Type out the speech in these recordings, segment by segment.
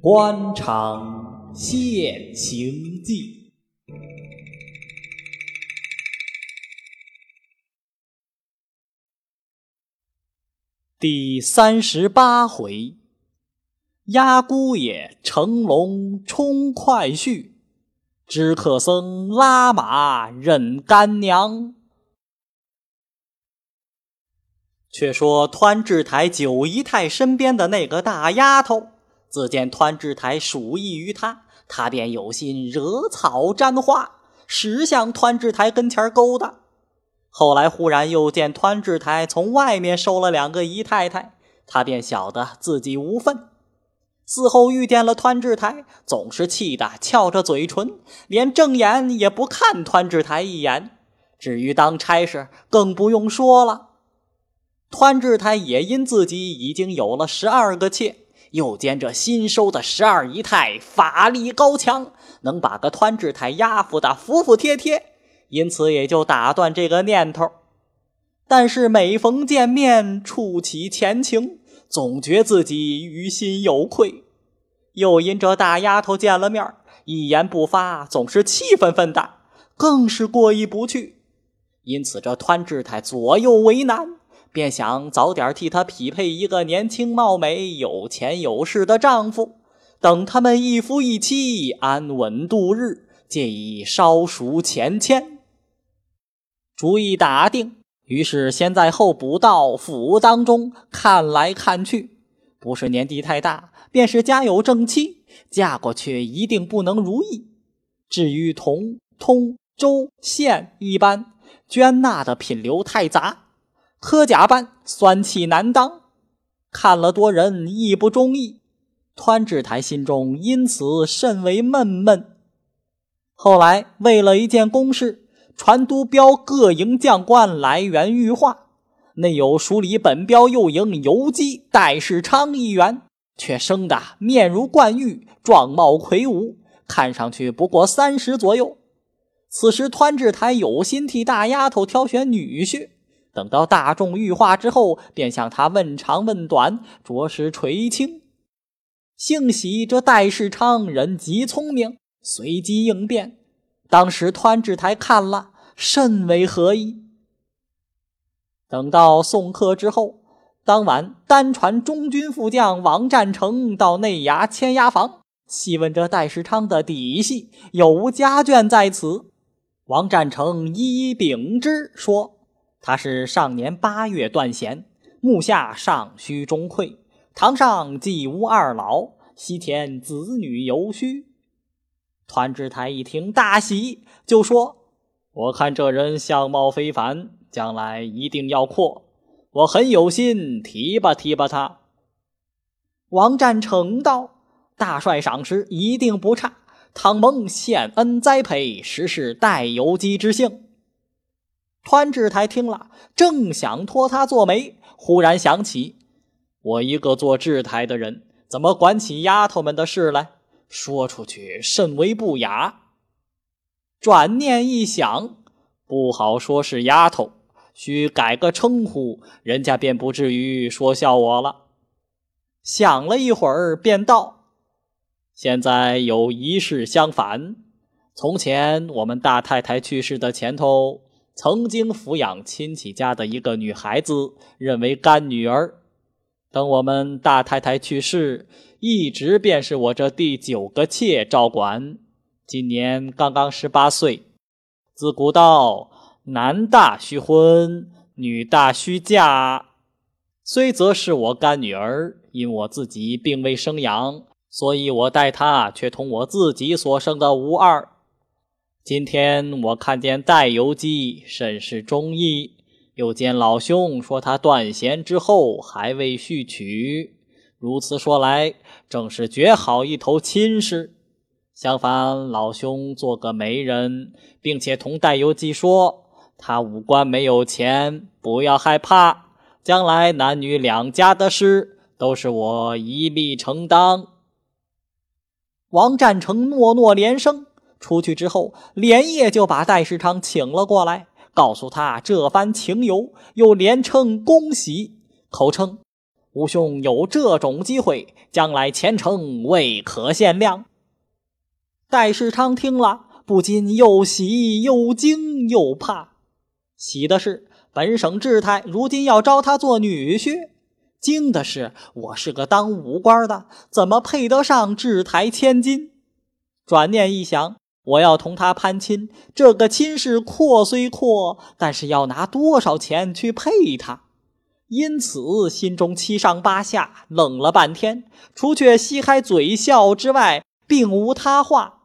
官场现形记第三十八回，鸭姑爷乘龙冲快婿，知客僧拉马认干娘。却说湍志台九姨太身边的那个大丫头。自见湍志台属意于她，她便有心惹草沾花，实向湍志台跟前勾搭。后来忽然又见湍志台从外面收了两个姨太太，他便晓得自己无份。嗣后遇见了湍志台，总是气得翘着嘴唇，连正眼也不看湍志台一眼。至于当差事，更不用说了。湍志泰也因自己已经有了十二个妾。又兼这新收的十二姨太法力高强，能把个湍志泰压服的服服帖帖，因此也就打断这个念头。但是每逢见面，触起前情，总觉自己于心有愧。又因这大丫头见了面，一言不发，总是气愤愤的，更是过意不去。因此这湍志泰左右为难。便想早点替她匹配一个年轻貌美、有钱有势的丈夫，等他们一夫一妻，安稳度日，借以稍赎前欠。主意打定，于是先在候补道府当中看来看去，不是年纪太大，便是家有正妻，嫁过去一定不能如意。至于同、通、州、县一般，捐纳的品流太杂。科甲班酸气难当，看了多人亦不中意。湍智台心中因此甚为闷闷。后来为了一件公事，传督标各营将官来援御化，内有署理本标右营游击戴世昌一员，却生得面如冠玉，状貌魁梧，看上去不过三十左右。此时湍智台有心替大丫头挑选女婿。等到大众御化之后，便向他问长问短，着实垂青。幸喜这戴世昌人极聪明，随机应变。当时湍智台看了，甚为合意。等到送客之后，当晚单传中军副将王占成到内衙签押房，细问这戴世昌的底细，有无家眷在此。王占成一一禀知说。他是上年八月断弦，目下尚需中馈，堂上既无二老，西田子女犹须。团之台一听大喜，就说：“我看这人相貌非凡，将来一定要阔，我很有心提拔提拔他。”王占成道：“大帅赏识一定不差，倘蒙献恩栽培，实是带有机之幸。”湍智台听了，正想托他做媒，忽然想起，我一个做制台的人，怎么管起丫头们的事来？说出去甚为不雅。转念一想，不好说是丫头，需改个称呼，人家便不至于说笑我了。想了一会儿，便道：“现在有一事相反，从前我们大太太去世的前头。”曾经抚养亲戚家的一个女孩子，认为干女儿。等我们大太太去世，一直便是我这第九个妾照管。今年刚刚十八岁。自古道，男大须婚，女大须嫁。虽则是我干女儿，因我自己并未生养，所以我待她却同我自己所生的无二。今天我看见戴游记甚是中意，又见老兄说他断弦之后还未续娶，如此说来，正是绝好一头亲事。相反，老兄做个媒人，并且同戴游记说，他五官没有钱，不要害怕，将来男女两家的事都是我一力承担。王占成诺诺连声。出去之后，连夜就把戴世昌请了过来，告诉他这番情由，又连称恭喜，口称吴兄有这种机会，将来前程未可限量。戴世昌听了，不禁又喜又惊又怕。喜的是本省志太如今要招他做女婿；惊的是我是个当武官的，怎么配得上志台千金？转念一想。我要同他攀亲，这个亲事阔虽阔，但是要拿多少钱去配他？因此心中七上八下，愣了半天，除却嘻开嘴笑之外，并无他话。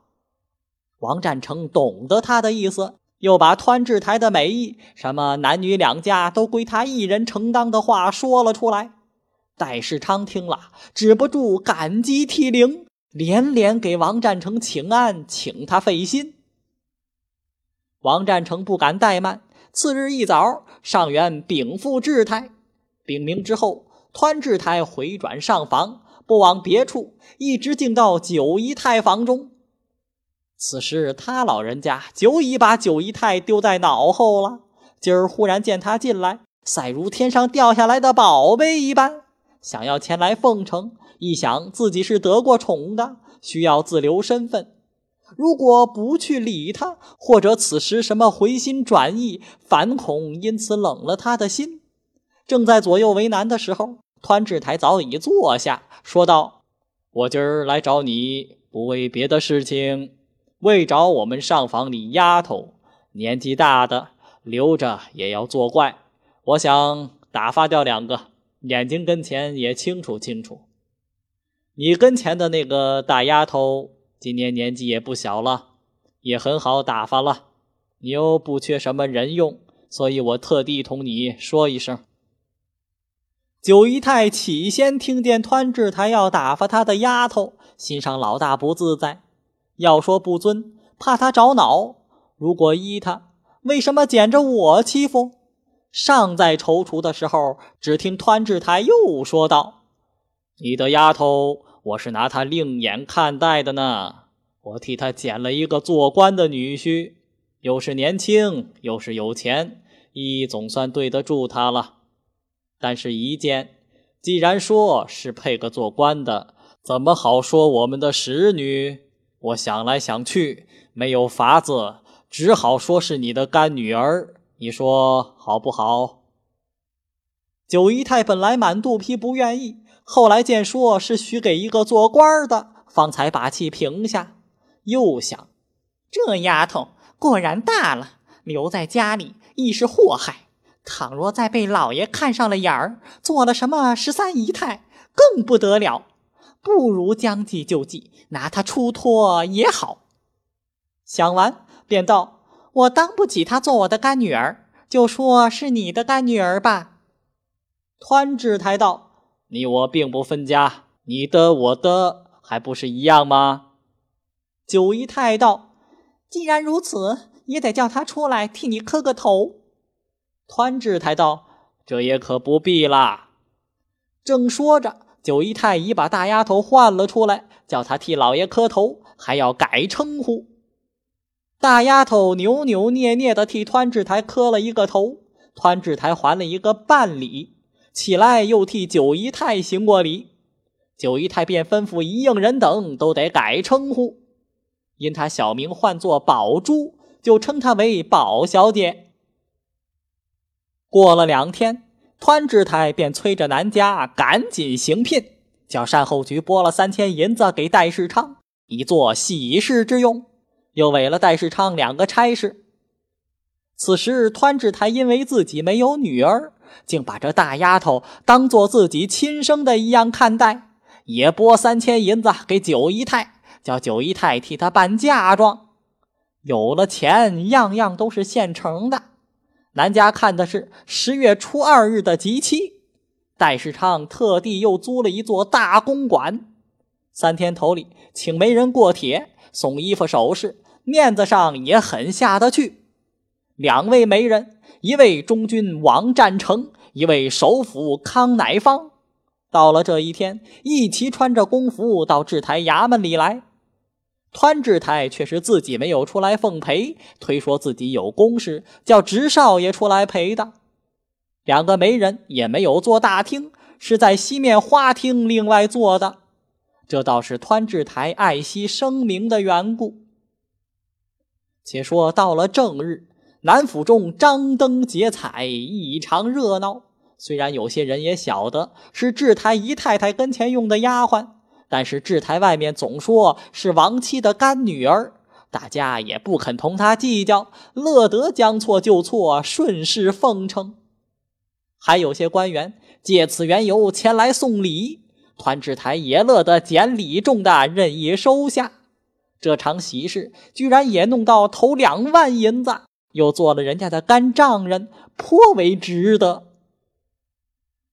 王占成懂得他的意思，又把湍志台的美意，什么男女两家都归他一人承当的话说了出来。戴世昌听了，止不住感激涕零。连连给王占成请安，请他费心。王占成不敢怠慢，次日一早上元禀赋志台。禀明之后，湍志台回转上房，不往别处，一直进到九姨太房中。此时他老人家久已把九姨太丢在脑后了。今儿忽然见他进来，赛如天上掉下来的宝贝一般，想要前来奉承。一想自己是得过宠的，需要自留身份。如果不去理他，或者此时什么回心转意，反恐因此冷了他的心。正在左右为难的时候，团志台早已坐下，说道：“我今儿来找你，不为别的事情，为找我们上房里丫头，年纪大的留着也要作怪。我想打发掉两个，眼睛跟前也清楚清楚。”你跟前的那个大丫头，今年年纪也不小了，也很好打发了。你又不缺什么人用，所以我特地同你说一声。九姨太起先听见湍志台要打发他的丫头，心上老大不自在。要说不尊，怕他着恼；如果依他，为什么捡着我欺负？尚在踌躇的时候，只听湍志台又说道：“你的丫头。”我是拿他另眼看待的呢，我替他捡了一个做官的女婿，又是年轻又是有钱，一总算对得住他了。但是，一件，既然说是配个做官的，怎么好说我们的使女？我想来想去，没有法子，只好说是你的干女儿。你说好不好？九姨太本来满肚皮不愿意。后来见说是许给一个做官的，方才把气平下。又想，这丫头果然大了，留在家里亦是祸害。倘若再被老爷看上了眼儿，做了什么十三姨太，更不得了。不如将计就计，拿她出脱也好。想完，便道：“我当不起她做我的干女儿，就说是你的干女儿吧。”湍志台道。你我并不分家，你的我的还不是一样吗？九姨太道：“既然如此，也得叫他出来替你磕个头。”湍志台道：“这也可不必啦。”正说着，九姨太已把大丫头唤了出来，叫她替老爷磕头，还要改称呼。大丫头扭扭捏捏的替湍志台磕了一个头，湍志台还了一个半礼。起来，又替九姨太行过礼，九姨太便吩咐一应人等都得改称呼，因她小名唤作宝珠，就称她为宝小姐。过了两天，湍志太便催着南家赶紧行聘，叫善后局拨了三千银子给戴世昌，以作喜事之用，又委了戴世昌两个差事。此时，湍志太因为自己没有女儿。竟把这大丫头当做自己亲生的一样看待，也拨三千银子给九姨太，叫九姨太替他办嫁妆。有了钱，样样都是现成的。南家看的是十月初二日的吉期，戴世昌特地又租了一座大公馆，三天头里请媒人过帖，送衣服首饰，面子上也很下得去。两位媒人。一位中军王占成，一位首辅康乃芳，到了这一天，一齐穿着公服到制台衙门里来。湍制台却是自己没有出来奉陪，推说自己有公事，叫直少爷出来陪的。两个媒人也没有坐大厅，是在西面花厅另外坐的。这倒是湍制台爱惜声名的缘故。且说到了正日，南府中张灯结彩，异常热闹。虽然有些人也晓得是智台姨太太跟前用的丫鬟。但是制台外面总说是亡妻的干女儿，大家也不肯同他计较，乐得将错就错，顺势奉承。还有些官员借此缘由前来送礼，团制台也乐得捡礼重的任意收下。这场喜事居然也弄到头两万银子，又做了人家的干丈人，颇为值得。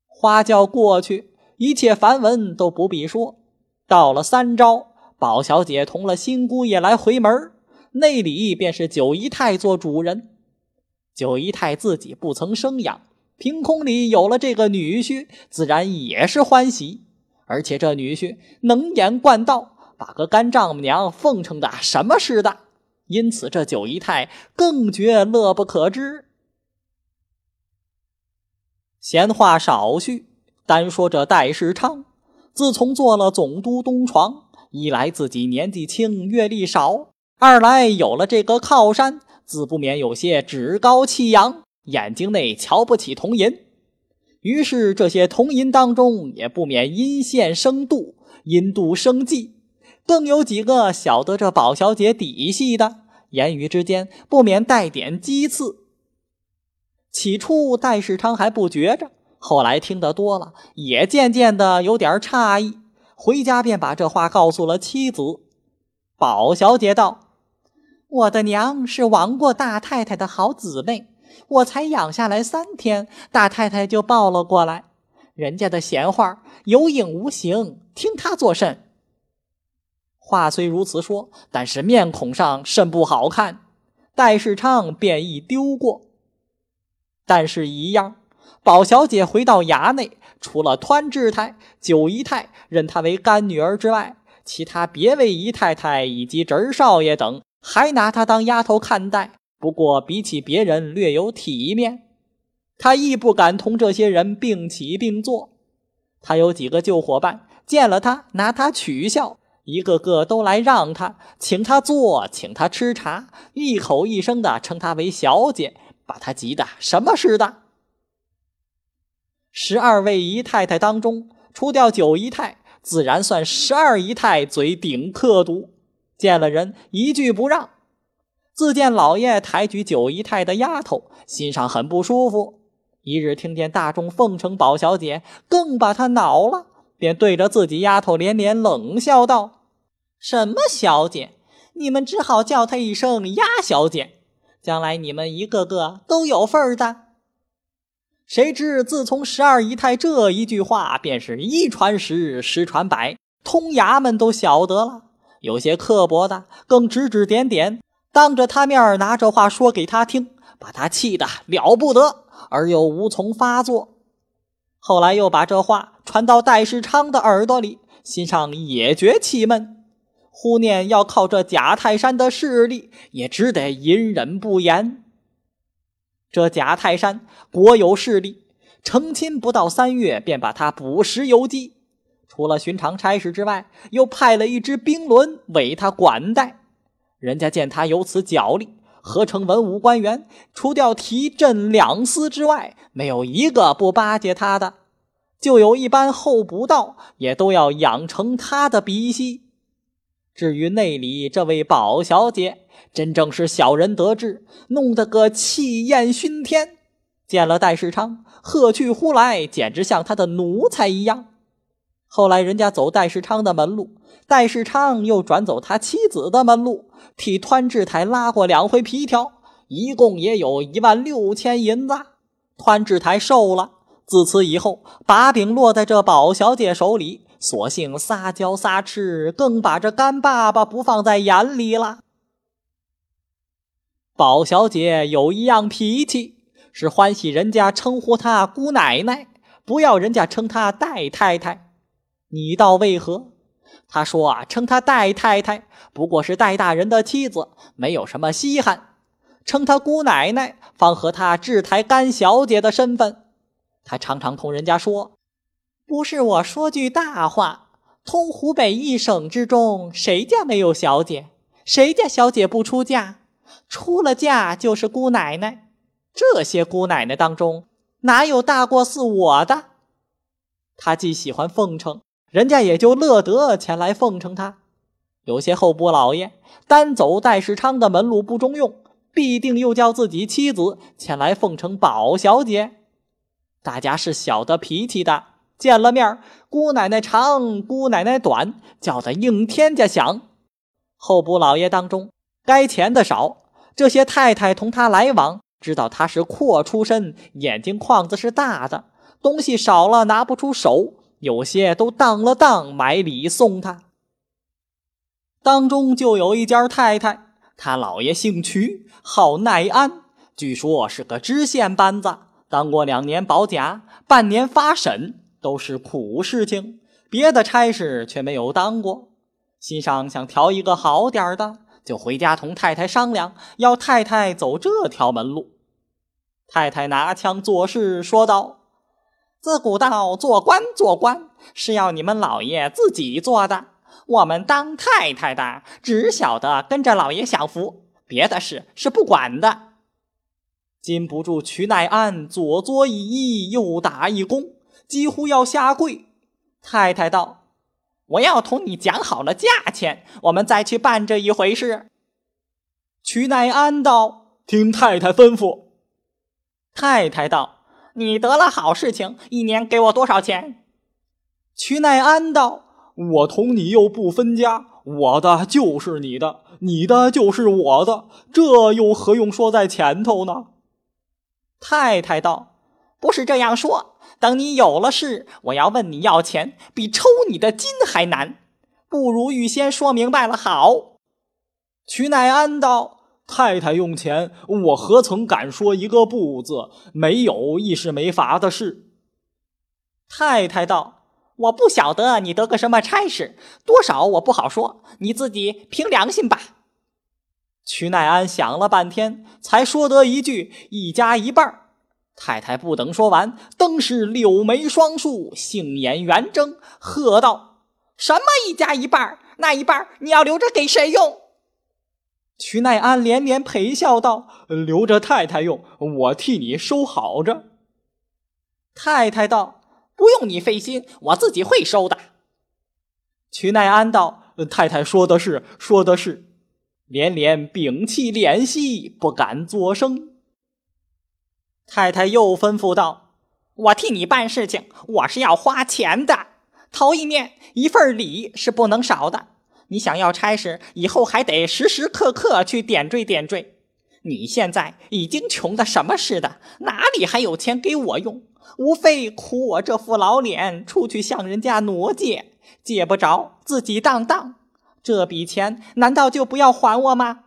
花轿过去，一切繁文都不必说。到了三朝，宝小姐同了新姑爷来回门内里便是九姨太做主人。九姨太自己不曾生养，凭空里有了这个女婿，自然也是欢喜。而且这女婿能言惯道，把个干丈母娘奉承的什么似的，因此这九姨太更觉乐不可支。闲话少叙，单说这戴世昌。自从做了总督东床，一来自己年纪轻，阅历少；二来有了这个靠山，自不免有些趾高气扬，眼睛内瞧不起铜银。于是这些铜银当中，也不免阴线生妒，阴妒生忌。更有几个晓得这宝小姐底细的，言语之间不免带点讥刺。起初戴世昌还不觉着。后来听得多了，也渐渐的有点诧异，回家便把这话告诉了妻子。宝小姐道：“我的娘是亡过大太太的好姊妹，我才养下来三天，大太太就抱了过来。人家的闲话有影无形，听他作甚？”话虽如此说，但是面孔上甚不好看。戴世昌便一丢过，但是一样。宝小姐回到衙内，除了湍志太、九姨太认她为干女儿之外，其他别位姨太太以及侄少爷等还拿她当丫头看待。不过比起别人略有体面，她亦不敢同这些人并起并坐。她有几个旧伙伴见了她拿她取笑，一个个都来让她，请她坐，请她吃茶，一口一声的称她为小姐，把她急得什么似的。十二位姨太太当中，除掉九姨太，自然算十二姨太嘴顶刻毒，见了人一句不让。自见老爷抬举九姨太的丫头，心上很不舒服。一日听见大众奉承宝小姐，更把她恼了，便对着自己丫头连连冷笑道：“什么小姐？你们只好叫她一声丫小姐，将来你们一个个都有份的。”谁知自从十二姨太这一句话，便是一传十，十传百，通衙门都晓得了。有些刻薄的，更指指点点，当着他面拿这话说给他听，把他气得了不得，而又无从发作。后来又把这话传到戴世昌的耳朵里，心上也觉气闷，忽念要靠这贾泰山的势力，也只得隐忍不言。这贾泰山国有势力，成亲不到三月，便把他捕食游击。除了寻常差事之外，又派了一支兵轮为他管带。人家见他有此脚力，合成文武官员，除掉提镇两司之外，没有一个不巴结他的。就有一般候补道，也都要养成他的鼻息。至于内里这位宝小姐，真正是小人得志，弄得个气焰熏天。见了戴世昌，喝去呼来，简直像他的奴才一样。后来人家走戴世昌的门路，戴世昌又转走他妻子的门路，替湍志台拉过两回皮条，一共也有一万六千银子。湍志台瘦了。自此以后，把柄落在这宝小姐手里，索性撒娇撒痴，更把这干爸爸不放在眼里了。宝小姐有一样脾气，是欢喜人家称呼她姑奶奶，不要人家称她戴太太。你道为何？他说啊，称他戴太太不过是戴大人的妻子，没有什么稀罕；称他姑奶奶，方和他制台干小姐的身份。他常常同人家说：“不是我说句大话，通湖北一省之中，谁家没有小姐？谁家小姐不出嫁？出了嫁就是姑奶奶。这些姑奶奶当中，哪有大过似我的？”他既喜欢奉承。人家也就乐得前来奉承他。有些候补老爷单走戴世昌的门路不中用，必定又叫自己妻子前来奉承宝小姐。大家是晓得脾气的，见了面姑奶奶长，姑奶奶短，叫得应天家响。候补老爷当中，该钱的少，这些太太同他来往，知道他是阔出身，眼睛框子是大的，东西少了拿不出手。有些都当了当，买礼送他。当中就有一家太太，他老爷姓瞿，号耐安，据说是个知县班子，当过两年保甲，半年发审，都是苦事情。别的差事却没有当过。心上想调一个好点的，就回家同太太商量，要太太走这条门路。太太拿腔作势说道。自古道做官做官是要你们老爷自己做的，我们当太太的只晓得跟着老爷享福，别的事是不管的。禁不住瞿乃安左作一揖，右打一躬，几乎要下跪。太太道：“我要同你讲好了价钱，我们再去办这一回事。”瞿乃安道：“听太太吩咐。”太太道。你得了好事情，一年给我多少钱？瞿乃安道：“我同你又不分家，我的就是你的，你的就是我的，这又何用说在前头呢？”太太道：“不是这样说，等你有了事，我要问你要钱，比抽你的筋还难，不如预先说明白了好。”瞿乃安道。太太用钱，我何曾敢说一个不字？没有亦是没法的事。太太道：“我不晓得你得个什么差事，多少我不好说，你自己凭良心吧。”瞿乃安想了半天，才说得一句：“一家一半。”太太不等说完，登时柳眉双竖，杏眼圆睁，喝道：“什么一家一半？那一半你要留着给谁用？”瞿奈安连连陪笑道：“留着太太用，我替你收好着。”太太道：“不用你费心，我自己会收的。”瞿奈安道：“太太说的是，说的是。”连连屏气敛息，不敢作声。太太又吩咐道：“我替你办事情，我是要花钱的。头一面一份礼是不能少的。”你想要差事，以后还得时时刻刻去点缀点缀。你现在已经穷的什么似的，哪里还有钱给我用？无非苦我这副老脸，出去向人家挪借，借不着，自己当当。这笔钱难道就不要还我吗？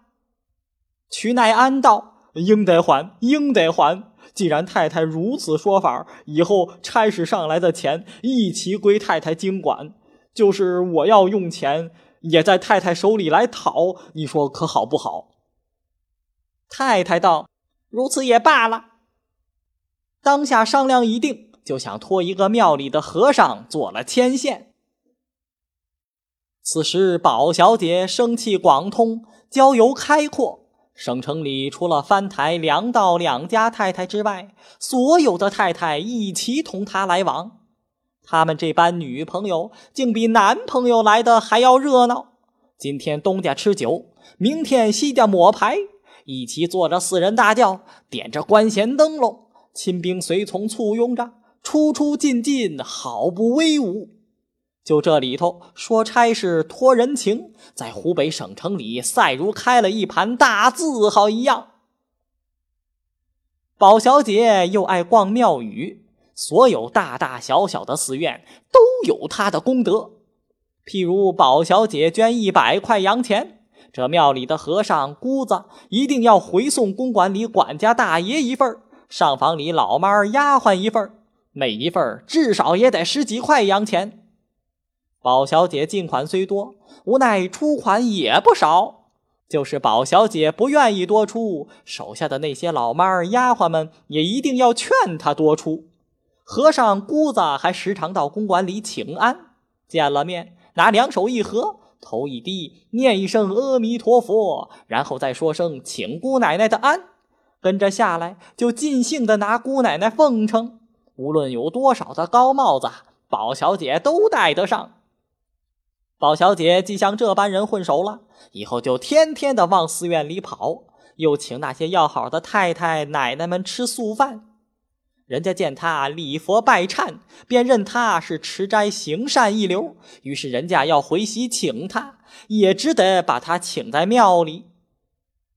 瞿乃安道：“应得还，应得还。既然太太如此说法，以后差事上来的钱一齐归太太经管。就是我要用钱。”也在太太手里来讨，你说可好不好？太太道：“如此也罢了。”当下商量一定，就想托一个庙里的和尚做了牵线。此时宝小姐生气广通，交游开阔，省城里除了翻台梁道两家太太之外，所有的太太一齐同她来往。他们这班女朋友竟比男朋友来的还要热闹。今天东家吃酒，明天西家抹牌，一起坐着四人大轿，点着官衔灯笼，亲兵随从簇拥着，出出进进，好不威武。就这里头说差事托人情，在湖北省城里赛如开了一盘大字号一样。宝小姐又爱逛庙宇。所有大大小小的寺院都有他的功德，譬如宝小姐捐一百块洋钱，这庙里的和尚姑子一定要回送公馆里管家大爷一份上房里老妈丫鬟一份每一份至少也得十几块洋钱。宝小姐进款虽多，无奈出款也不少。就是宝小姐不愿意多出，手下的那些老妈儿、丫鬟们也一定要劝她多出。和尚姑子还时常到公馆里请安，见了面，拿两手一合，头一低，念一声阿弥陀佛，然后再说声请姑奶奶的安，跟着下来就尽兴的拿姑奶奶奉承。无论有多少的高帽子，宝小姐都戴得上。宝小姐既像这般人混熟了，以后就天天的往寺院里跑，又请那些要好的太太奶奶们吃素饭。人家见他礼佛拜忏，便认他是持斋行善一流，于是人家要回席请他，也只得把他请在庙里。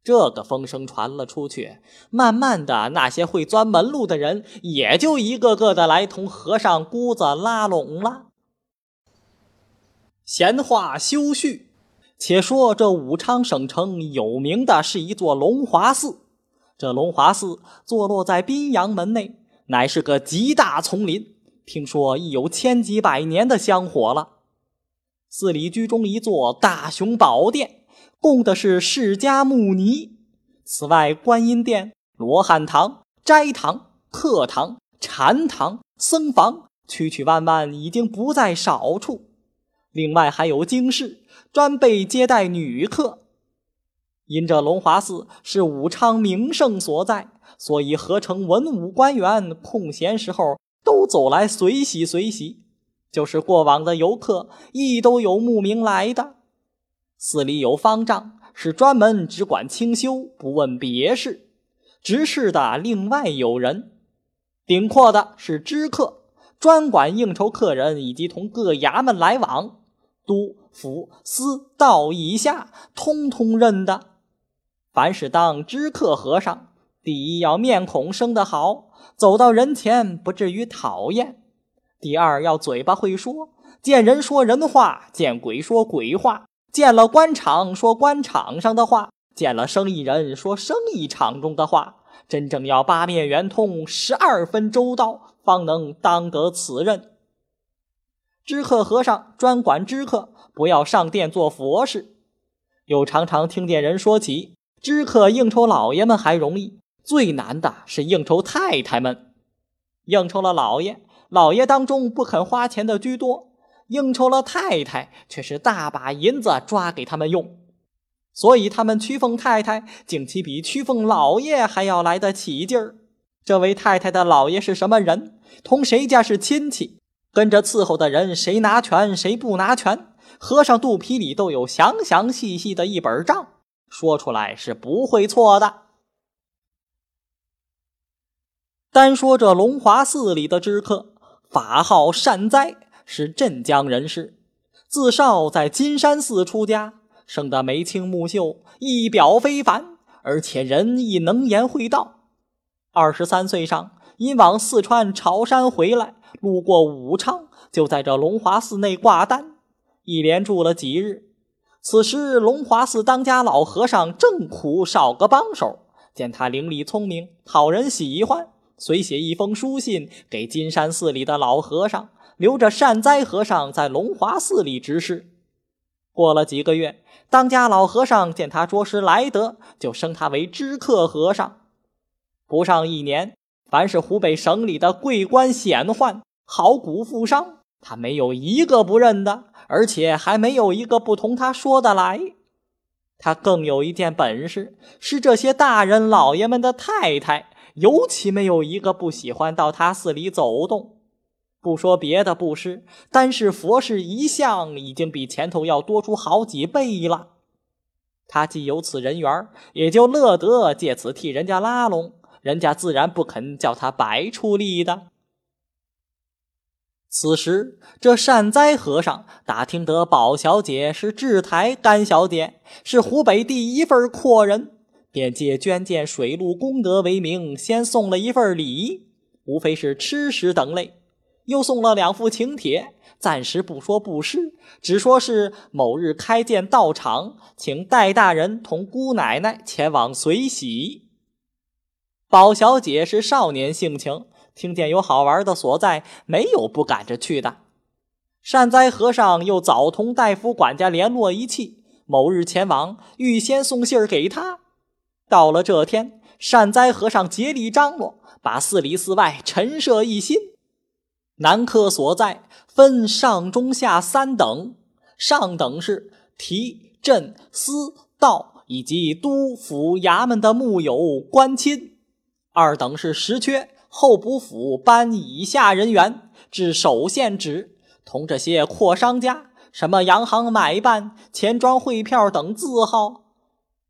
这个风声传了出去，慢慢的，那些会钻门路的人也就一个个的来同和尚姑子拉拢了。闲话休叙，且说这武昌省城有名的是一座龙华寺。这龙华寺坐落在宾阳门内，乃是个极大丛林，听说已有千几百年的香火了。寺里居中一座大雄宝殿，供的是释迦牟尼。此外，观音殿、罗汉堂、斋堂、客堂、禅堂、僧房，曲曲弯弯，已经不在少处。另外还有经室，专备接待女客。因这龙华寺是武昌名胜所在，所以合成文武官员空闲时候都走来随喜随喜。就是过往的游客，亦都有慕名来的。寺里有方丈，是专门只管清修，不问别事。执事的另外有人，顶阔的是知客，专管应酬客人以及同各衙门来往。都府司道以下，通通认的。凡是当知客和尚，第一要面孔生得好，走到人前不至于讨厌；第二要嘴巴会说，见人说人话，见鬼说鬼话，见了官场说官场上的话，见了生意人说生意场中的话。真正要八面圆通，十二分周到，方能当得此任。知客和尚专管知客，不要上殿做佛事。又常常听见人说起，知客应酬老爷们还容易，最难的是应酬太太们。应酬了老爷，老爷当中不肯花钱的居多；应酬了太太，却是大把银子抓给他们用。所以他们屈奉太太，竟其比屈奉老爷还要来得起劲儿。这位太太的老爷是什么人？同谁家是亲戚？跟着伺候的人，谁拿权，谁不拿权，和尚肚皮里都有详详细细的一本账，说出来是不会错的。单说这龙华寺里的知客，法号善哉，是镇江人士，自少在金山寺出家，生得眉清目秀，仪表非凡，而且人亦能言会道。二十三岁上，因往四川朝山回来。路过武昌，就在这龙华寺内挂单，一连住了几日。此时，龙华寺当家老和尚正苦少个帮手，见他伶俐聪明，讨人喜欢，遂写一封书信给金山寺里的老和尚，留着善哉和尚在龙华寺里执事。过了几个月，当家老和尚见他着实来得，就升他为知客和尚。不上一年。凡是湖北省里的贵官显宦、好古富商，他没有一个不认的，而且还没有一个不同他说的来。他更有一件本事，是这些大人老爷们的太太，尤其没有一个不喜欢到他寺里走动。不说别的布施，单是佛事一项，已经比前头要多出好几倍了。他既有此人缘，也就乐得借此替人家拉拢。人家自然不肯叫他白出力的。此时，这善哉和尚打听得宝小姐是制台干小姐，是湖北第一份阔人，便借捐建水陆功德为名，先送了一份礼，无非是吃食等类，又送了两副请帖，暂时不说布施，只说是某日开建道场，请戴大人同姑奶奶前往随喜。宝小姐是少年性情，听见有好玩的所在，没有不赶着去的。善哉和尚又早同大夫管家联络一气，某日前往，预先送信儿给他。到了这天，善哉和尚竭力张罗，把寺里寺外陈设一新。南客所在分上中下三等，上等是提、镇、司、道以及都府衙门的木友官亲；二等是实缺候补府班以下人员，至首县职。同这些阔商家，什么洋行买办、钱庄汇票等字号。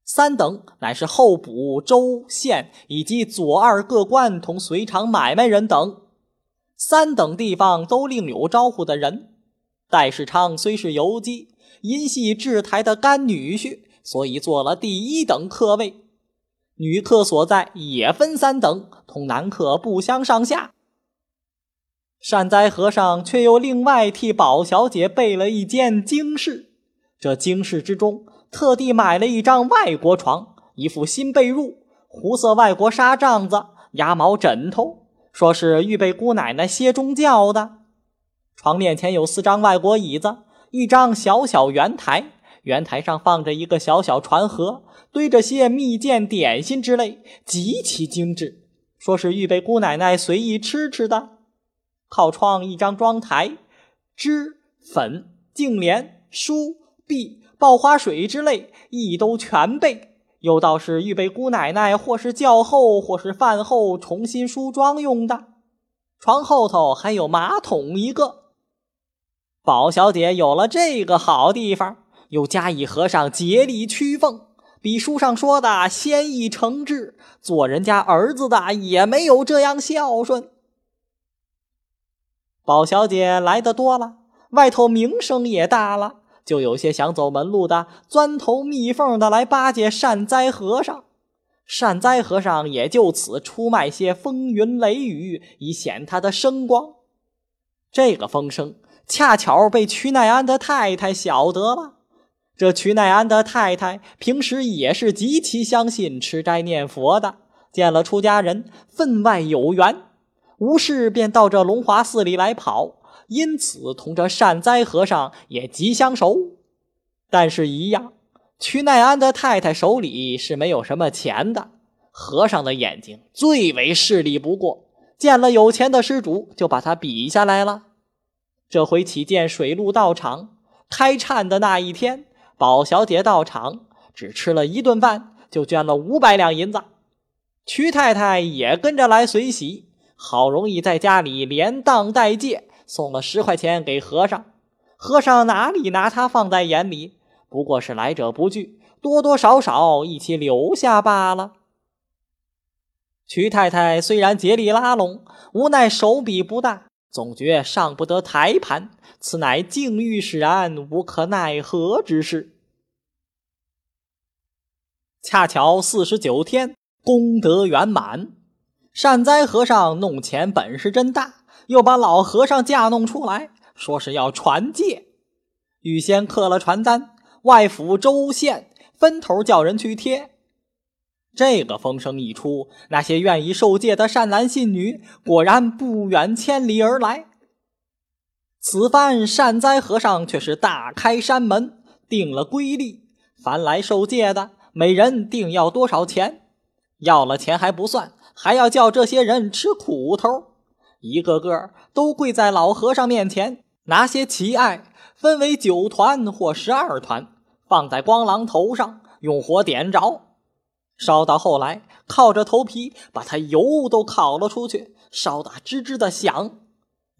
三等乃是候补州县以及左二各官同随场买卖人等。三等地方都另有招呼的人。戴世昌虽是游击，因系制台的干女婿，所以做了第一等客位。女客所在也分三等，同男客不相上下。善哉和尚却又另外替宝小姐备了一间京室，这京室之中特地买了一张外国床，一副新被褥，胡色外国纱帐子，鸭毛枕头，说是预备姑奶奶歇中觉的。床面前有四张外国椅子，一张小小圆台，圆台上放着一个小小船盒，堆着些蜜饯点心之类，极其精致，说是预备姑奶奶随意吃吃的。靠窗一张妆台，脂粉、净莲、梳、篦、爆花水之类亦都全备。有道是预备姑奶奶或是教后或是饭后重新梳妆用的。床后头还有马桶一个。宝小姐有了这个好地方，又加以和尚竭力屈奉，比书上说的先意诚挚，做人家儿子的也没有这样孝顺。宝小姐来的多了，外头名声也大了，就有些想走门路的，钻头蜜缝的来巴结善哉和尚。善哉和尚也就此出卖些风云雷雨，以显他的声光。这个风声恰巧被屈奈安的太太晓得了。这瞿奈安的太太平时也是极其相信吃斋念佛的，见了出家人分外有缘。无事便到这龙华寺里来跑，因此同这善哉和尚也极相熟。但是，一样，瞿奈安的太太手里是没有什么钱的。和尚的眼睛最为势利不过，见了有钱的施主，就把他比下来了。这回起见水陆道场开忏的那一天，宝小姐到场，只吃了一顿饭，就捐了五百两银子。瞿太太也跟着来随喜。好容易在家里连当带借送了十块钱给和尚，和尚哪里拿他放在眼里？不过是来者不拒，多多少少一起留下罢了。瞿太太虽然竭力拉拢，无奈手笔不大，总觉上不得台盘，此乃境遇使然，无可奈何之事。恰巧四十九天功德圆满。善哉和尚弄钱本事真大，又把老和尚架弄出来，说是要传戒，预先刻了传单，外府州县分头叫人去贴。这个风声一出，那些愿意受戒的善男信女果然不远千里而来。此番善哉和尚却是大开山门，定了规例：凡来受戒的，每人定要多少钱？要了钱还不算。还要叫这些人吃苦头，一个个都跪在老和尚面前，拿些奇艾分为九团或十二团，放在光廊头上，用火点着，烧到后来，靠着头皮把他油都烤了出去，烧得吱吱的响。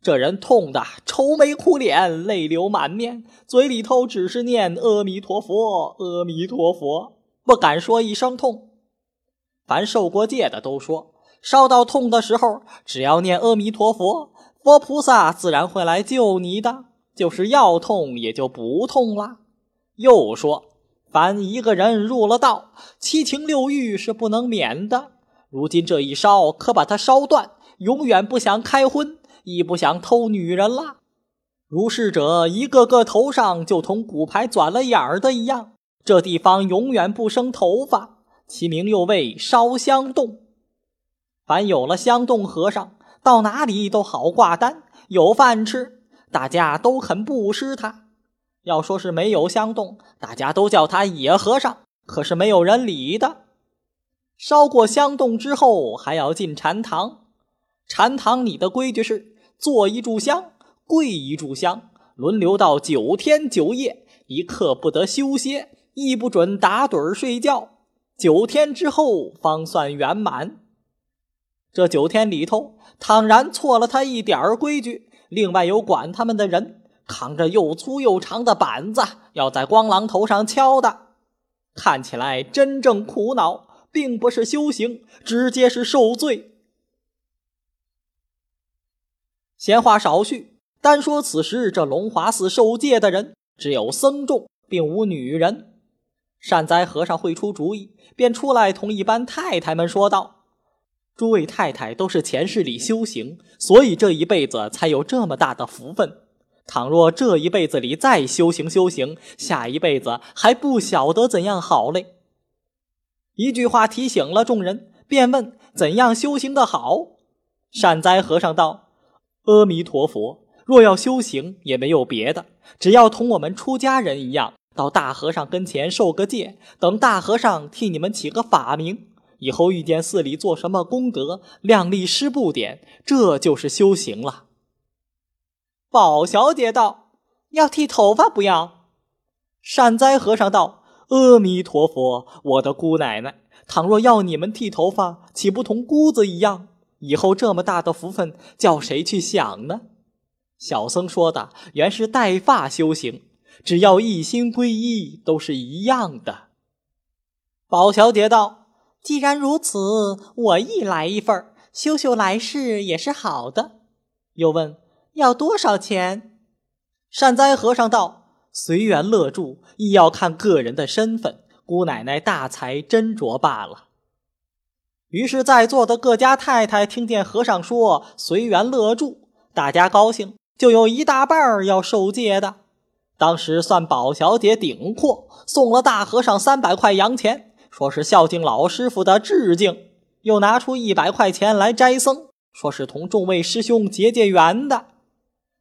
这人痛得愁眉苦脸，泪流满面，嘴里头只是念阿弥陀佛，阿弥陀佛，不敢说一声痛。凡受过戒的都说，烧到痛的时候，只要念阿弥陀佛，佛菩萨自然会来救你的。就是要痛，也就不痛了。又说，凡一个人入了道，七情六欲是不能免的。如今这一烧，可把他烧断，永远不想开荤，亦不想偷女人了。如是者，一个个头上就同骨牌钻了眼儿的一样，这地方永远不生头发。其名又谓烧香洞。凡有了香洞和尚，到哪里都好挂单，有饭吃。大家都肯布施他。要说是没有香洞，大家都叫他野和尚，可是没有人理的。烧过香洞之后，还要进禅堂。禅堂里的规矩是：坐一炷香，跪一炷香，轮流到九天九夜，一刻不得休歇，亦不准打盹睡觉。九天之后方算圆满。这九天里头，倘然错了他一点儿规矩，另外有管他们的人。扛着又粗又长的板子，要在光狼头上敲的，看起来真正苦恼，并不是修行，直接是受罪。闲话少叙，单说此时这龙华寺受戒的人只有僧众，并无女人。善哉和尚会出主意，便出来同一班太太们说道：“诸位太太都是前世里修行，所以这一辈子才有这么大的福分。”倘若这一辈子里再修行修行，下一辈子还不晓得怎样好嘞。一句话提醒了众人，便问怎样修行的好。善哉和尚道：“阿弥陀佛，若要修行，也没有别的，只要同我们出家人一样，到大和尚跟前受个戒，等大和尚替你们起个法名，以后遇见寺里做什么功德，量力施布点，这就是修行了。”宝小姐道：“要剃头发不要？”善哉和尚道：“阿弥陀佛，我的姑奶奶，倘若要你们剃头发，岂不同姑子一样？以后这么大的福分，叫谁去享呢？”小僧说的原是带发修行，只要一心皈依，都是一样的。宝小姐道：“既然如此，我亦来一份修修来世也是好的。”又问。要多少钱？善哉和尚道：“随缘乐住，亦要看个人的身份。姑奶奶大才斟酌罢了。”于是，在座的各家太太听见和尚说“随缘乐住”，大家高兴，就有一大半儿要受戒的。当时算宝小姐顶阔，送了大和尚三百块洋钱，说是孝敬老师傅的致敬；又拿出一百块钱来斋僧，说是同众位师兄结结缘的。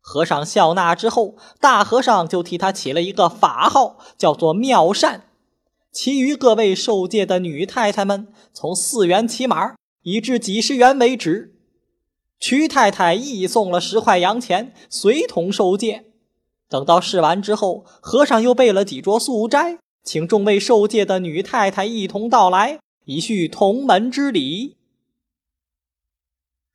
和尚笑纳之后，大和尚就替他起了一个法号，叫做妙善。其余各位受戒的女太太们，从四元起码，以至几十元为止。瞿太太亦送了十块洋钱，随同受戒。等到试完之后，和尚又备了几桌素斋，请众位受戒的女太太一同到来，以续同门之礼。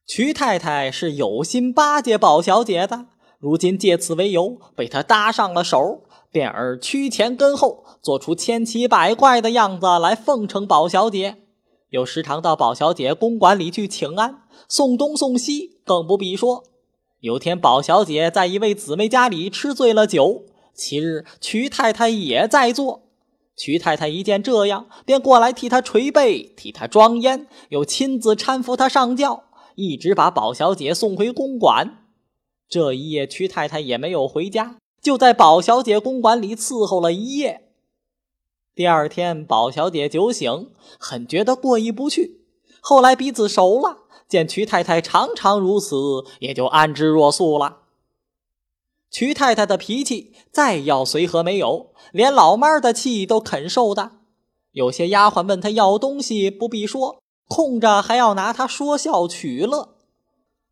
瞿太太是有心巴结宝小姐的。如今借此为由被他搭上了手，便而趋前跟后，做出千奇百怪的样子来奉承宝小姐，又时常到宝小姐公馆里去请安，送东送西，更不必说。有天宝小姐在一位姊妹家里吃醉了酒，其日瞿太太也在座。瞿太太一见这样，便过来替她捶背，替她装烟，又亲自搀扶她上轿，一直把宝小姐送回公馆。这一夜，屈太太也没有回家，就在宝小姐公馆里伺候了一夜。第二天，宝小姐酒醒，很觉得过意不去。后来彼此熟了，见瞿太太常常如此，也就安之若素了。瞿太太的脾气再要随和没有，连老妈的气都肯受的。有些丫鬟问她要东西，不必说，空着还要拿她说笑取乐。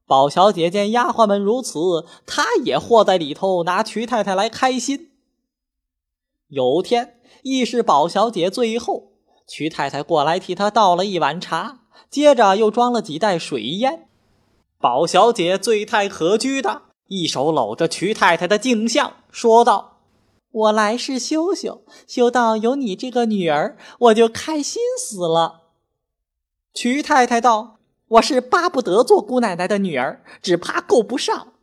宝小姐见丫鬟们如此，她也和在里头，拿瞿太太来开心。有天亦是宝小姐最后，瞿太太过来替她倒了一碗茶，接着又装了几袋水烟。宝小姐醉态可掬的，一手搂着瞿太太的镜像，说道：“我来是修修，修到有你这个女儿，我就开心死了。”瞿太太道。我是巴不得做姑奶奶的女儿，只怕够不上。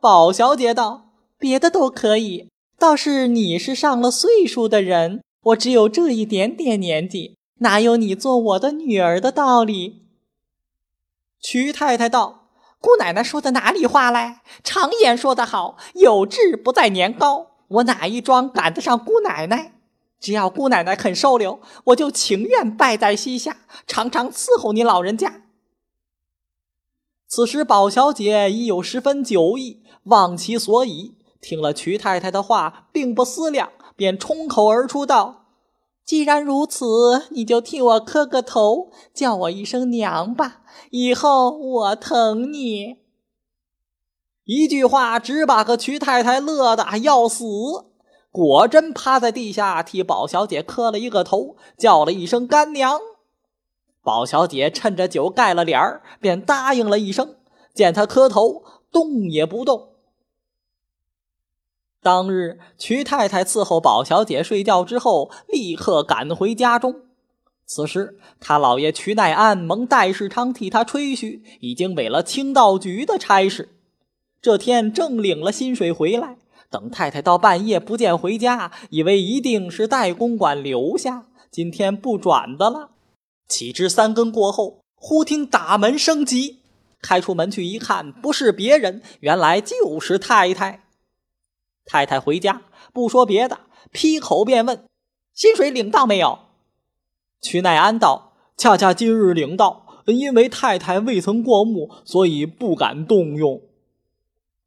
宝小姐道：“别的都可以，倒是你是上了岁数的人，我只有这一点点年纪，哪有你做我的女儿的道理？”瞿太太道：“姑奶奶说的哪里话来？常言说得好，有志不在年高，我哪一桩赶得上姑奶奶？”只要姑奶奶肯收留，我就情愿拜在膝下，常常伺候你老人家。此时宝小姐已有十分酒意，忘其所以，听了瞿太太的话，并不思量，便冲口而出道：“既然如此，你就替我磕个头，叫我一声娘吧，以后我疼你。”一句话，只把个瞿太太乐得要死，果真趴在地下替宝小姐磕了一个头，叫了一声干娘。宝小姐趁着酒盖了脸儿，便答应了一声。见他磕头，动也不动。当日，瞿太太伺候宝小姐睡觉之后，立刻赶回家中。此时，他老爷瞿耐庵蒙戴世昌替他吹嘘，已经委了清道局的差事。这天正领了薪水回来，等太太到半夜不见回家，以为一定是代公馆留下，今天不转的了。岂知三更过后，忽听打门声急，开出门去一看，不是别人，原来就是太太。太太回家不说别的，劈口便问：“薪水领到没有？”屈耐庵道：“恰恰今日领到，因为太太未曾过目，所以不敢动用。”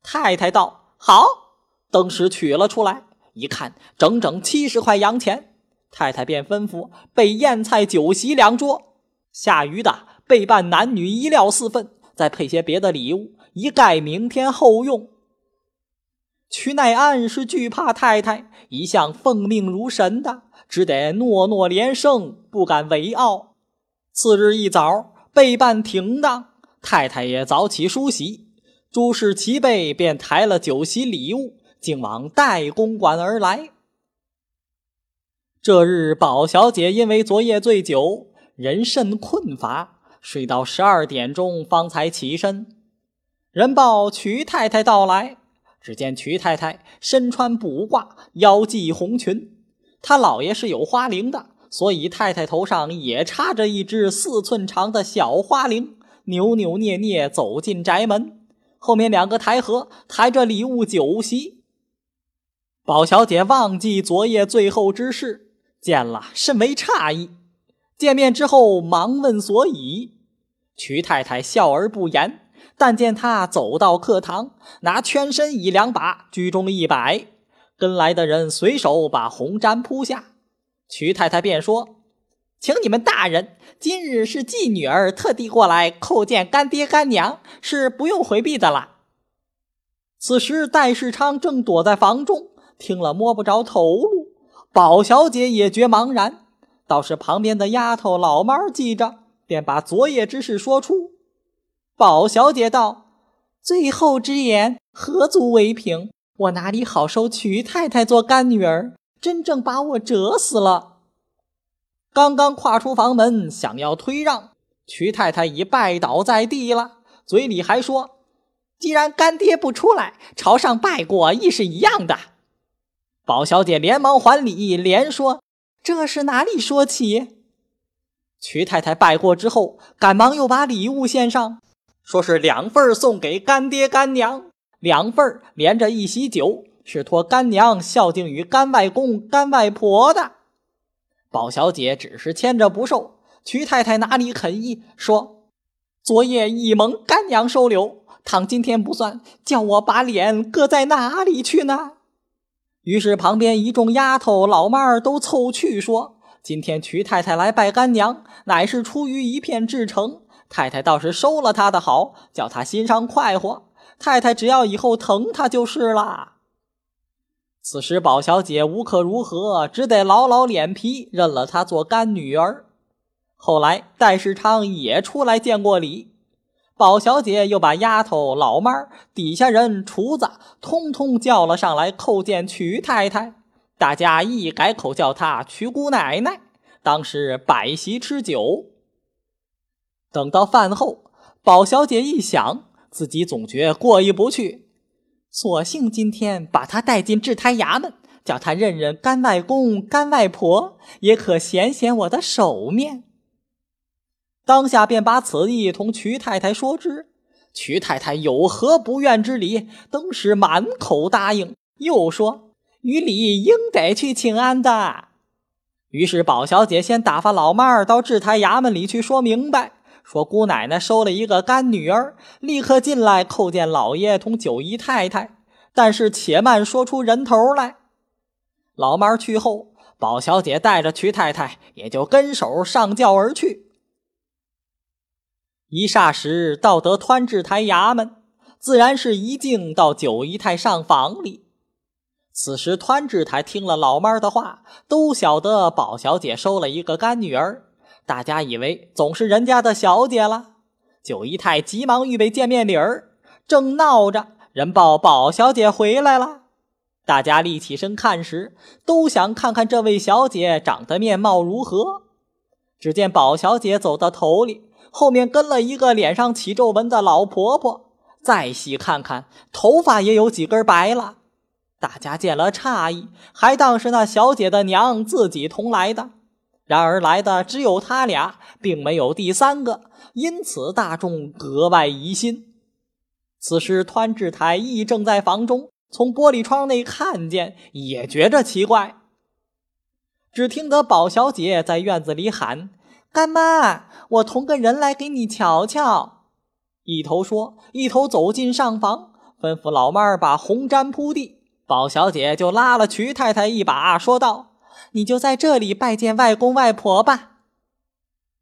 太太道：“好。”登时取了出来，一看，整整七十块洋钱。太太便吩咐备宴菜酒席两桌，下余的备办男女衣料四份，再配些别的礼物，一概明天后用。屈耐庵是惧怕太太，一向奉命如神的，只得诺诺连声，不敢违拗。次日一早，备办停当，太太也早起梳洗。诸事齐备，便抬了酒席礼物，竟往代公馆而来。这日，宝小姐因为昨夜醉酒，人甚困乏，睡到十二点钟方才起身。人报瞿太太到来，只见瞿太太身穿卜褂，腰系红裙。他老爷是有花翎的，所以太太头上也插着一只四寸长的小花翎，扭扭捏捏走进宅门。后面两个抬盒抬着礼物酒席，宝小姐忘记昨夜最后之事，见了甚为诧异。见面之后忙问所以，瞿太太笑而不言。但见她走到客堂，拿圈身一两把，居中一摆，跟来的人随手把红毡铺下。瞿太太便说。请你们大人，今日是继女儿特地过来叩见干爹干娘，是不用回避的啦。此时戴世昌正躲在房中，听了摸不着头路。宝小姐也觉茫然，倒是旁边的丫头老猫记着，便把昨夜之事说出。宝小姐道：“最后之言何足为凭？我哪里好收瞿太太做干女儿？真正把我折死了。”刚刚跨出房门，想要推让，瞿太太已拜倒在地了，嘴里还说：“既然干爹不出来，朝上拜过亦是一样的。”宝小姐连忙还礼，连说：“这是哪里说起？”瞿太太拜过之后，赶忙又把礼物献上，说是两份送给干爹干娘，两份连着一席酒，是托干娘孝敬于干外公干外婆的。宝小姐只是牵着不受，瞿太太哪里肯依，说：“昨夜已蒙干娘收留，倘今天不算，叫我把脸搁在哪里去呢？”于是旁边一众丫头老妈儿都凑去说：“今天瞿太太来拜干娘，乃是出于一片至诚，太太倒是收了她的好，叫她心上快活。太太只要以后疼她就是了。”此时，宝小姐无可如何，只得老老脸皮认了她做干女儿。后来，戴世昌也出来见过礼，宝小姐又把丫头、老妈、底下人、厨子通通叫了上来叩见瞿太太。大家一改口叫她瞿姑奶奶。当时摆席吃酒，等到饭后，宝小姐一想，自己总觉过意不去。索性今天把她带进制台衙门，叫她认认干外公、干外婆，也可显显我的手面。当下便把此意同瞿太太说之，瞿太太有何不愿之理？登时满口答应，又说：“于理应得去请安的。”于是宝小姐先打发老妈儿到制台衙门里去说明白，说姑奶奶收了一个干女儿，立刻进来叩见老爷同九姨太太。但是且慢，说出人头来。老妈儿去后，宝小姐带着瞿太太也就跟手上轿而去。一霎时到得湍治台衙门，自然是一径到九姨太上房里。此时湍治台听了老妈的话，都晓得宝小姐收了一个干女儿。大家以为总是人家的小姐了，九姨太急忙预备见面礼儿，正闹着，人报宝小姐回来了。大家立起身看时，都想看看这位小姐长得面貌如何。只见宝小姐走到头里，后面跟了一个脸上起皱纹的老婆婆。再细看看，头发也有几根白了。大家见了诧异，还当是那小姐的娘自己同来的。然而来的只有他俩，并没有第三个，因此大众格外疑心。此时湍志台亦正在房中，从玻璃窗内看见，也觉着奇怪。只听得宝小姐在院子里喊：“干妈，我同个人来给你瞧瞧。”一头说，一头走进上房，吩咐老妈儿把红毡铺地。宝小姐就拉了瞿太太一把，说道。你就在这里拜见外公外婆吧。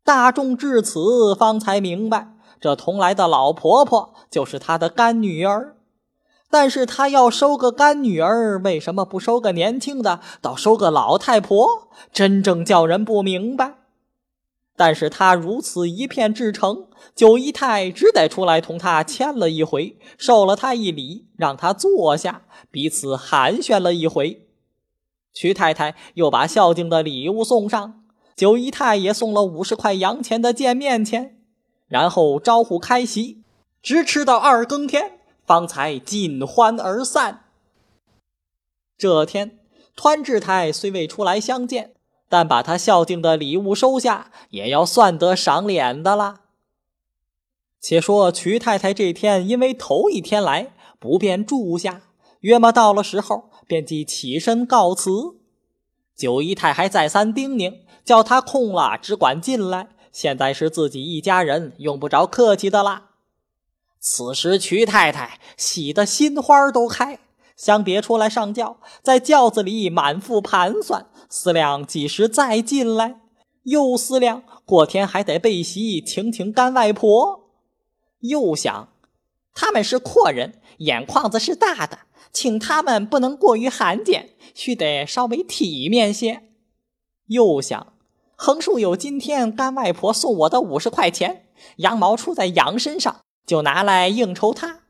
大众至此方才明白，这同来的老婆婆就是他的干女儿。但是他要收个干女儿，为什么不收个年轻的，倒收个老太婆？真正叫人不明白。但是他如此一片至诚，九姨太只得出来同他签了一回，受了他一礼，让他坐下，彼此寒暄了一回。瞿太太又把孝敬的礼物送上，九姨太也送了五十块洋钱的见面钱，然后招呼开席，直吃到二更天，方才尽欢而散。这天，湍志台虽未出来相见，但把他孝敬的礼物收下，也要算得赏脸的了。且说瞿太太这天因为头一天来，不便住下，约么到了时候。便即起身告辞，九姨太还再三叮咛，叫他空了只管进来。现在是自己一家人，用不着客气的啦。此时瞿太太喜得心花都开，想别出来上轿，在轿子里满腹盘算，思量几时再进来，又思量过天还得备席请请干外婆，又想他们是阔人，眼眶子是大的。请他们不能过于罕见，须得稍微体面些。又想，横竖有今天干外婆送我的五十块钱，羊毛出在羊身上，就拿来应酬他。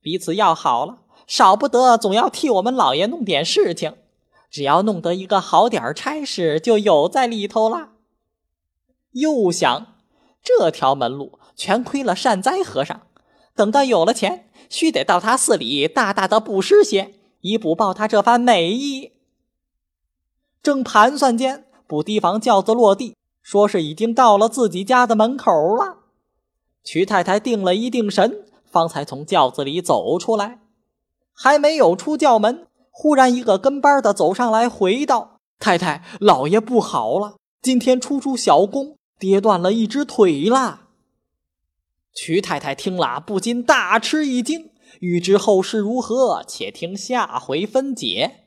彼此要好了，少不得总要替我们老爷弄点事情。只要弄得一个好点差事，就有在里头了。又想，这条门路全亏了善哉和尚。等到有了钱，须得到他寺里大大的布施些，以补报他这番美意。正盘算间，不提防轿子落地，说是已经到了自己家的门口了。瞿太太定了一定神，方才从轿子里走出来，还没有出轿门，忽然一个跟班的走上来，回道：“太太，老爷不好了，今天出出小工，跌断了一只腿啦。”瞿太太听了，不禁大吃一惊。欲知后事如何，且听下回分解。